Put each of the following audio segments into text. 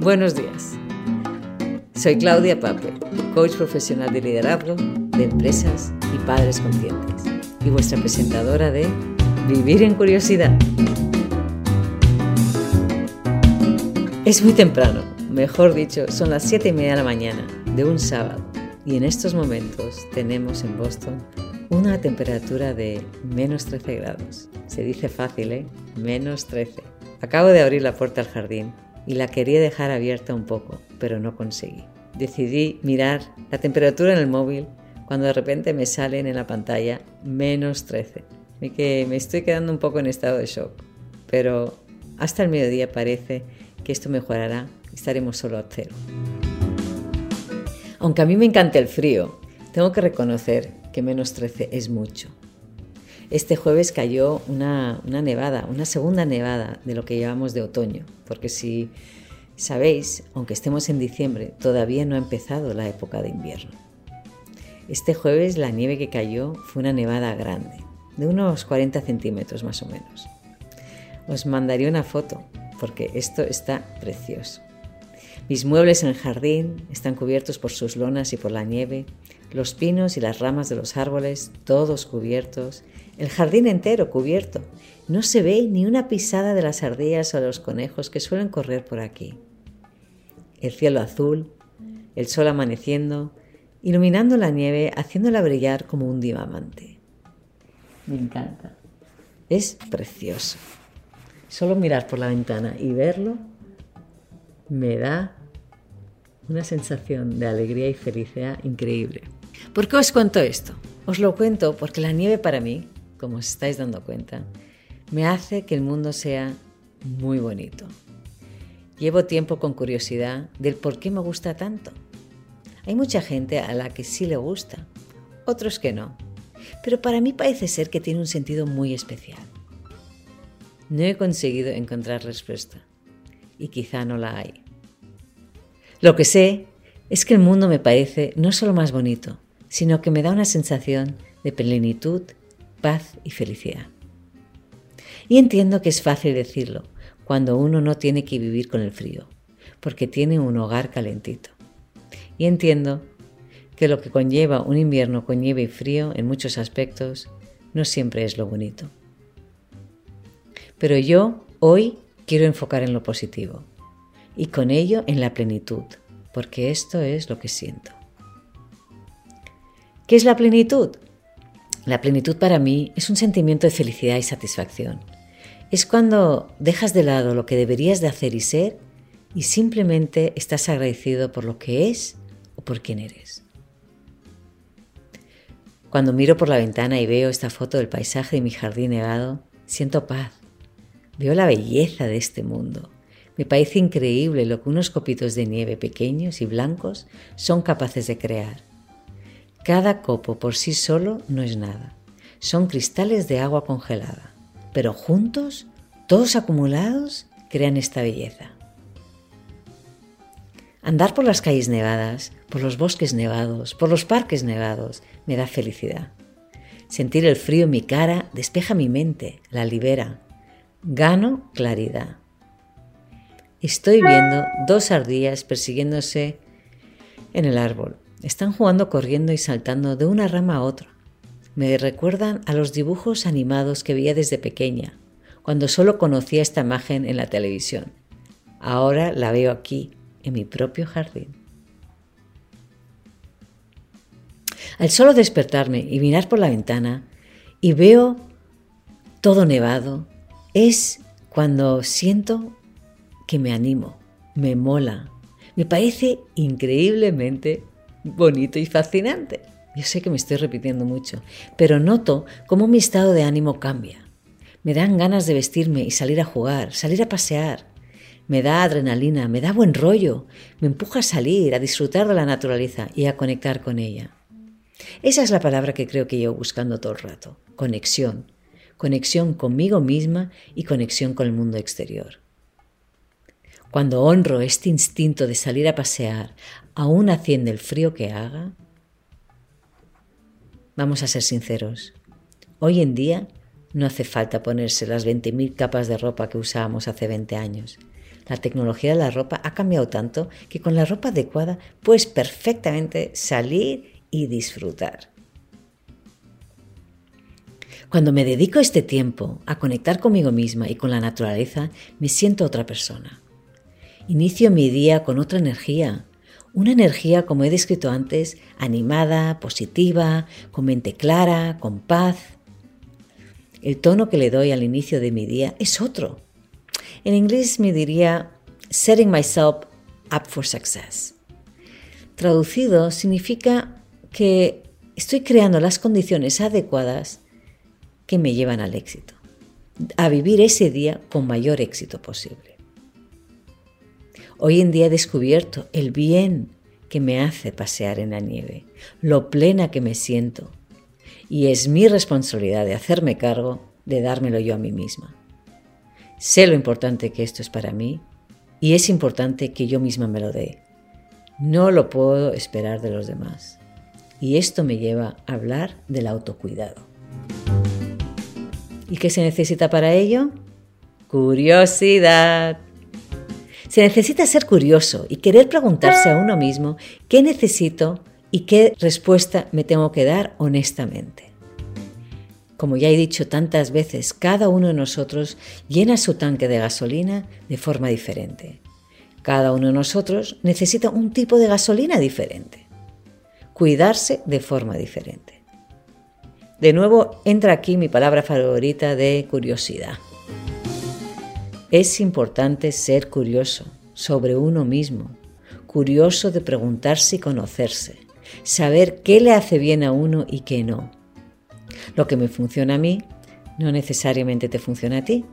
Buenos días. Soy Claudia Pape, coach profesional de liderazgo de empresas y padres conscientes y vuestra presentadora de Vivir en Curiosidad. Es muy temprano, mejor dicho, son las 7 y media de la mañana de un sábado y en estos momentos tenemos en Boston una temperatura de menos 13 grados. Se dice fácil, ¿eh? Menos 13. Acabo de abrir la puerta al jardín y la quería dejar abierta un poco, pero no conseguí. Decidí mirar la temperatura en el móvil cuando de repente me salen en la pantalla menos 13. Y que me estoy quedando un poco en estado de shock. Pero hasta el mediodía parece que esto mejorará y estaremos solo a cero. Aunque a mí me encanta el frío, tengo que reconocer que menos 13 es mucho. Este jueves cayó una, nevada, una segunda nevada de lo que llevamos de otoño, porque si sabéis, aunque estemos en diciembre, todavía no ha empezado la época de invierno. Este jueves la nieve que cayó fue una nevada grande, de unos 40 centímetros más o menos. Os mandaré una foto, porque esto está precioso. Mis muebles en el jardín están cubiertos por sus lonas y por la nieve, los pinos y las ramas de los árboles todos cubiertos, el jardín entero cubierto. No se ve ni una pisada de las ardillas o de los conejos que suelen correr por aquí. El cielo azul, el sol amaneciendo, iluminando la nieve, haciéndola brillar como un diamante. Me encanta. Es precioso. Solo mirar por la ventana y verlo me da una sensación de alegría y felicidad increíble. ¿Por qué os cuento esto? Os lo cuento porque la nieve para mí, como os estáis dando cuenta, me hace que el mundo sea muy bonito. Llevo tiempo con curiosidad del por qué me gusta tanto. Hay mucha gente a la que sí le gusta, otros que no, pero para mí parece ser que tiene un sentido muy especial. No he conseguido encontrar respuesta y quizá no la hay. Lo que sé es que el mundo me parece no solo más bonito, sino que me da una sensación de plenitud, paz y felicidad. Y entiendo que es fácil decirlo cuando uno no tiene que vivir con el frío, porque tiene un hogar calentito. Y entiendo que lo que conlleva un invierno con nieve y frío en muchos aspectos no siempre es lo bonito. Pero yo hoy quiero enfocar en lo positivo y con ello en la plenitud, porque esto es lo que siento. ¿Qué es la plenitud? La plenitud para mí es un sentimiento de felicidad y satisfacción. Es cuando dejas de lado lo que deberías de hacer y ser y simplemente estás agradecido por lo que es o por quién eres. Cuando miro por la ventana y veo esta foto del paisaje de mi jardín nevado, siento paz. Veo la belleza de este mundo. Me parece increíble lo que unos copitos de nieve pequeños y blancos son capaces de crear. Cada copo por sí solo no es nada. Son cristales de agua congelada, pero juntos, todos acumulados, crean esta belleza. Andar por las calles nevadas, por los bosques nevados, por los parques nevados, me da felicidad. Sentir el frío en mi cara despeja mi mente, la libera. Gano claridad. Estoy viendo dos ardillas persiguiéndose en el árbol. Están jugando corriendo y saltando de una rama a otra. Me recuerdan a los dibujos animados que veía desde pequeña, cuando solo conocía esta imagen en la televisión. Ahora la veo aquí, en mi propio jardín. Al solo despertarme y mirar por la ventana y veo todo nevado, es cuando siento que me animo, me mola, me parece increíblemente bonito y fascinante. Yo sé que me estoy repitiendo mucho, pero noto cómo mi estado de ánimo cambia. Me dan ganas de vestirme y salir a jugar, salir a pasear. Me da adrenalina, me da buen rollo, me empuja a salir, a disfrutar de la naturaleza y a conectar con ella. Esa es la palabra que creo que llevo buscando todo el rato, conexión. Conexión conmigo misma y conexión con el mundo exterior. Cuando honro este instinto de salir a pasear, aún haciendo el frío que haga, vamos a ser sinceros. Hoy en día no hace falta ponerse las 20.000 capas de ropa que usábamos hace 20 años. La tecnología de la ropa ha cambiado tanto que con la ropa adecuada puedes perfectamente salir y disfrutar. Cuando me dedico este tiempo a conectar conmigo misma y con la naturaleza, me siento otra persona. Inicio mi día con otra energía, una energía, como he descrito antes, animada, positiva, con mente clara, con paz. El tono que le doy al inicio de mi día es otro. En inglés me diría setting myself up for success. Traducido significa que estoy creando las condiciones adecuadas que me llevan al éxito, a vivir ese día con mayor éxito posible. Hoy en día he descubierto el bien que me hace pasear en la nieve, lo plena que me siento, y es mi responsabilidad de hacerme cargo de dármelo yo a mí misma. Sé lo importante que esto es para mí y es importante que yo misma me lo dé. No lo puedo esperar de los demás. Y esto me lleva a hablar del autocuidado. ¿Y qué se necesita para ello? Curiosidad. Se necesita ser curioso y querer preguntarse a uno mismo qué necesito y qué respuesta me tengo que dar honestamente. Como ya he dicho tantas veces, cada uno de nosotros llena su tanque de gasolina de forma diferente. Cada uno de nosotros necesita un tipo de gasolina diferente. Cuidarse de forma diferente. De nuevo entra aquí mi palabra favorita de curiosidad. Es importante ser curioso sobre uno mismo, curioso de preguntarse y conocerse, saber qué le hace bien a uno y qué no. Lo que me funciona a mí no necesariamente te funciona a ti.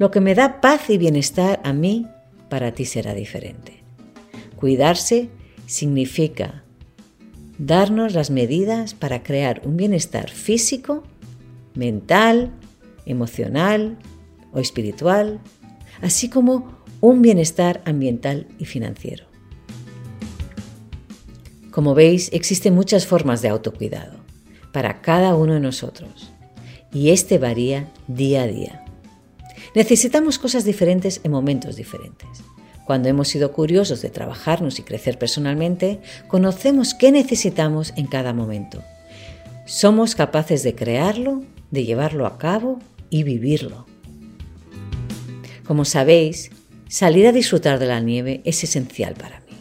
Lo que me da paz y bienestar a mí, para ti será diferente. Cuidarse significa darnos las medidas para crear un bienestar físico, mental, emocional o espiritual, así como un bienestar ambiental y financiero. Como veis, existen muchas formas de autocuidado para cada uno de nosotros y este varía día a día. Necesitamos cosas diferentes en momentos diferentes. Cuando hemos sido curiosos de trabajarnos y crecer personalmente, conocemos qué necesitamos en cada momento. Somos capaces de crearlo, de llevarlo a cabo y vivirlo. Como sabéis, salir a disfrutar de la nieve es esencial para mí.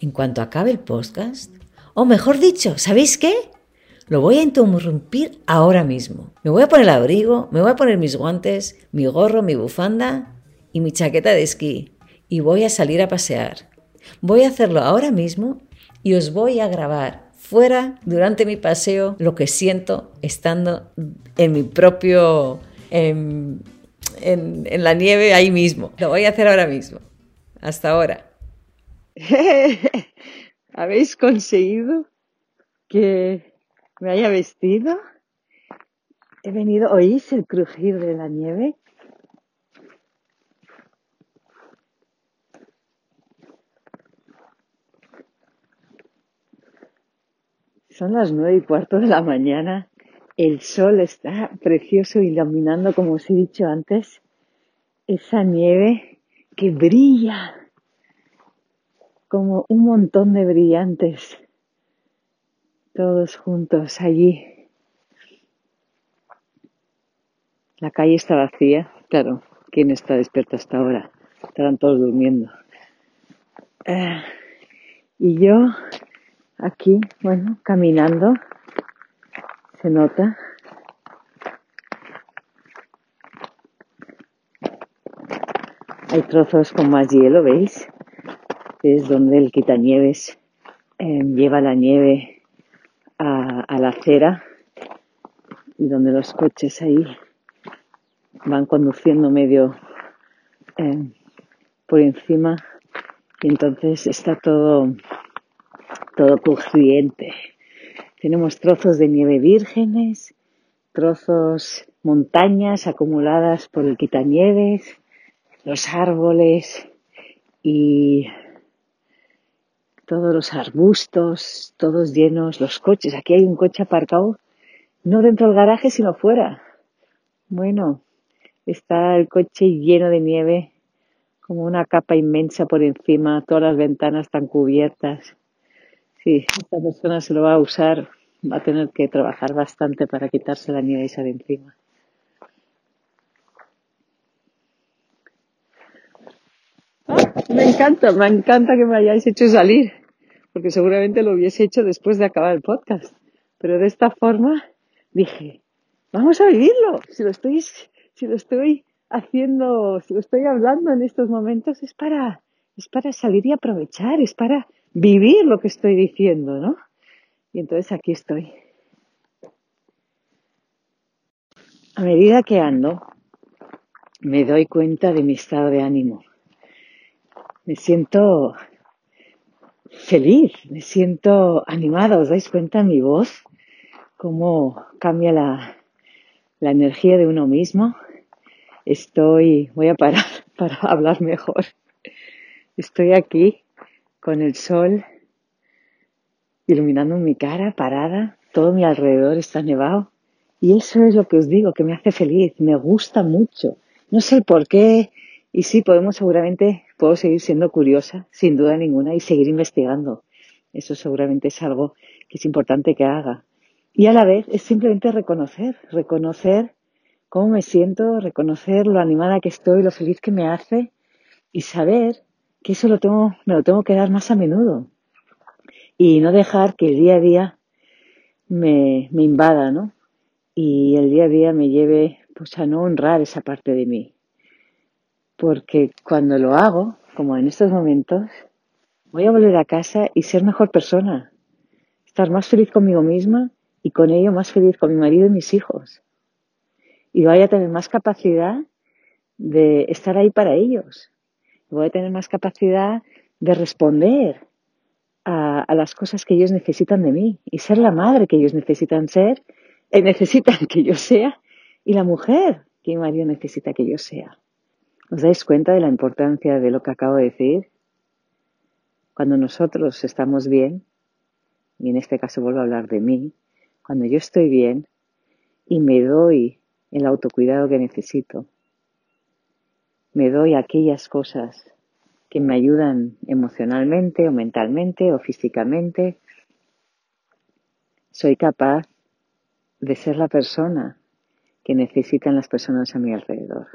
En cuanto acabe el podcast, o mejor dicho, ¿sabéis qué? Lo voy a interrumpir ahora mismo. Me voy a poner el abrigo, me voy a poner mis guantes, mi gorro, mi bufanda y mi chaqueta de esquí y voy a salir a pasear. Voy a hacerlo ahora mismo y os voy a grabar fuera durante mi paseo lo que siento estando en mi propio, la nieve ahí mismo. Lo voy a hacer ahora mismo. Hasta ahora. ¿Habéis conseguido que me haya vestido? He venido, ¿oís el crujir de la nieve? Son las nueve y cuarto de la mañana. El sol está precioso iluminando, como os he dicho antes, esa nieve que brilla como un montón de brillantes, todos juntos allí. La calle está vacía, claro, ¿quién está despierto hasta ahora? Estarán todos durmiendo. Ah, y yo Aquí, bueno, caminando, se nota. Hay trozos con más hielo, ¿veis? Es donde el quitanieves em, lleva la nieve a, la acera y donde los coches ahí van conduciendo medio em, por encima y entonces está todo todo crujiente. Tenemos trozos de nieve vírgenes, trozos, montañas acumuladas por el quitanieves, los árboles y todos los arbustos, todos llenos, los coches. Aquí hay un coche aparcado, no dentro del garaje, sino fuera. Bueno, está el coche lleno de nieve como una capa inmensa por encima, todas las ventanas están cubiertas. Sí, esta persona se lo va a usar, va a tener que trabajar bastante para quitarse la nieve esa de encima. me encanta, me encanta que me hayáis hecho salir, porque seguramente lo hubiese hecho después de acabar el podcast. Pero de esta forma dije, vamos a vivirlo. Si lo estoy, si lo estoy haciendo, si lo estoy hablando en estos momentos, es para, es para salir y aprovechar, es para vivir lo que estoy diciendo, ¿no? Y entonces aquí estoy. A medida que ando, me doy cuenta de mi estado de ánimo. Me siento feliz, me siento animada. ¿Os dais cuenta mi voz? Cómo cambia la, la energía de uno mismo. Estoy, voy a parar para hablar mejor. Estoy aquí con el sol iluminando mi cara, parada, todo mi alrededor está nevado. Y eso es lo que os digo, que me hace feliz, me gusta mucho. No sé por qué, y sí, podemos seguramente, puedo seguir siendo curiosa, sin duda ninguna, y seguir investigando. Eso seguramente es algo que es importante que haga. Y a la vez es simplemente reconocer, reconocer cómo me siento, reconocer lo animada que estoy, lo feliz que me hace y saber que eso lo tengo, me lo tengo que dar más a menudo y no dejar que el día a día me, me invada, ¿no? Y el día a día me lleve pues a no honrar esa parte de mí. Porque cuando lo hago, como en estos momentos, voy a volver a casa y ser mejor persona, estar más feliz conmigo misma y con ello más feliz con mi marido y mis hijos. Y voy a tener más capacidad de estar ahí para ellos. Voy a tener más capacidad de responder a, las cosas que ellos necesitan de mí y ser la madre que ellos necesitan ser, eh, necesitan que yo sea y la mujer que mi marido necesita que yo sea. ¿Os dais cuenta de la importancia de lo que acabo de decir? Cuando nosotros estamos bien, y en este caso vuelvo a hablar de mí, cuando yo estoy bien y me doy el autocuidado que necesito, me doy aquellas cosas que me ayudan emocionalmente o mentalmente o físicamente, soy capaz de ser la persona que necesitan las personas a mi alrededor.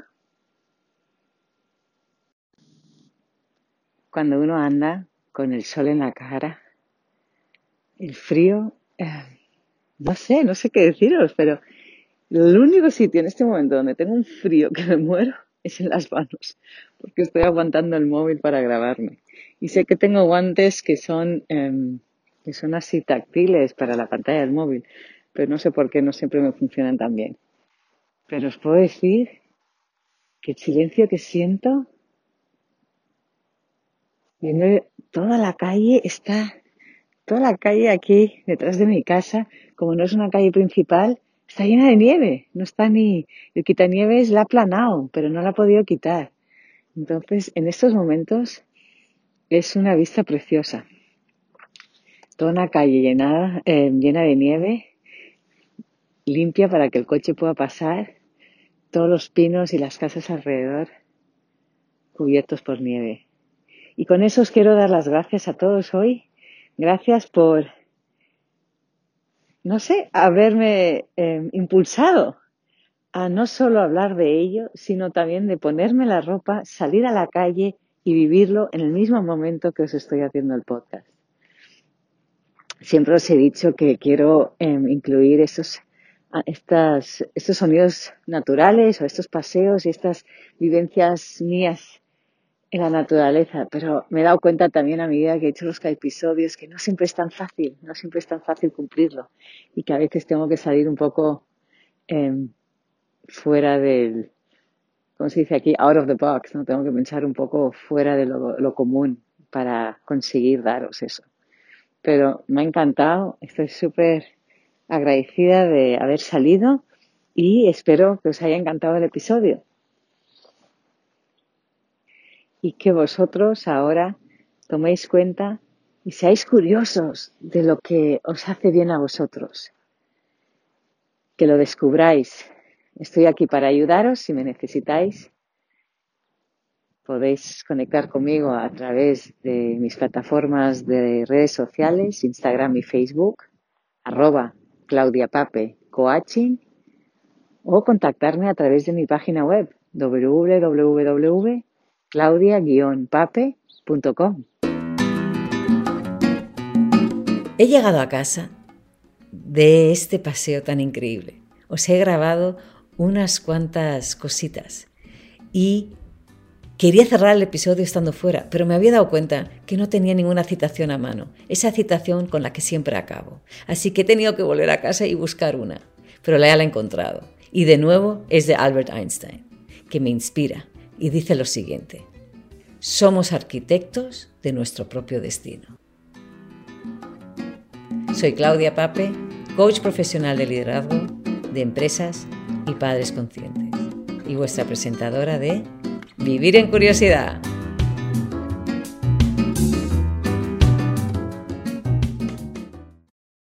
Cuando uno anda con el sol en la cara, el frío, eh, no sé, no sé qué deciros, pero el único sitio en este momento donde tengo un frío que me muero es en las manos, porque estoy aguantando el móvil para grabarme. Y sé que tengo guantes que son, em, que son así táctiles para la pantalla del móvil, pero no sé por qué no siempre me funcionan tan bien. Pero os puedo decir que el silencio que siento, viendo toda la calle, está toda la calle aquí detrás de mi casa, como no es una calle principal, está llena de nieve, no está ni, el quitanieves la ha aplanado, pero no la ha podido quitar. Entonces, en estos momentos es una vista preciosa. Toda una calle llenada, eh, llena de nieve, limpia para que el coche pueda pasar, todos los pinos y las casas alrededor cubiertos por nieve. Y con eso os quiero dar las gracias a todos hoy. Gracias por no sé, haberme eh, impulsado a no solo hablar de ello, sino también de ponerme la ropa, salir a la calle y vivirlo en el mismo momento que os estoy haciendo el podcast. Siempre os he dicho que quiero em, incluir estos, estas, estos sonidos naturales o estos paseos y estas vivencias mías en la naturaleza, pero me he dado cuenta también a medida que he hecho los episodios que no siempre es tan fácil, no siempre es tan fácil cumplirlo y que a veces tengo que salir un poco em, fuera del, ¿cómo se dice aquí? Out of the box, ¿no? Tengo que pensar un poco fuera de lo, lo común para conseguir daros eso. Pero me ha encantado, estoy súper agradecida de haber salido y espero que os haya encantado el episodio y que vosotros ahora toméis cuenta y seáis curiosos de lo que os hace bien a vosotros. Que lo descubráis. Estoy aquí para ayudaros si me necesitáis. podéis conectar conmigo a través de mis plataformas de redes sociales, Instagram y Facebook, arroba Claudia Pape Coaching, o contactarme a través de mi página web www.claudia-pape.com. He llegado a casa de este paseo tan increíble. Os he grabado unas cuantas cositas y quería cerrar el episodio estando fuera, pero me había dado cuenta que no tenía ninguna citación a mano, esa citación con la que siempre acabo. Así que he tenido que volver a casa y buscar una, pero la he encontrado. Y de nuevo es de Albert Einstein, que me inspira y dice lo siguiente. Somos arquitectos de nuestro propio destino. Soy Claudia Pape, coach profesional de liderazgo de empresas y padres conscientes, y vuestra presentadora de Vivir en Curiosidad.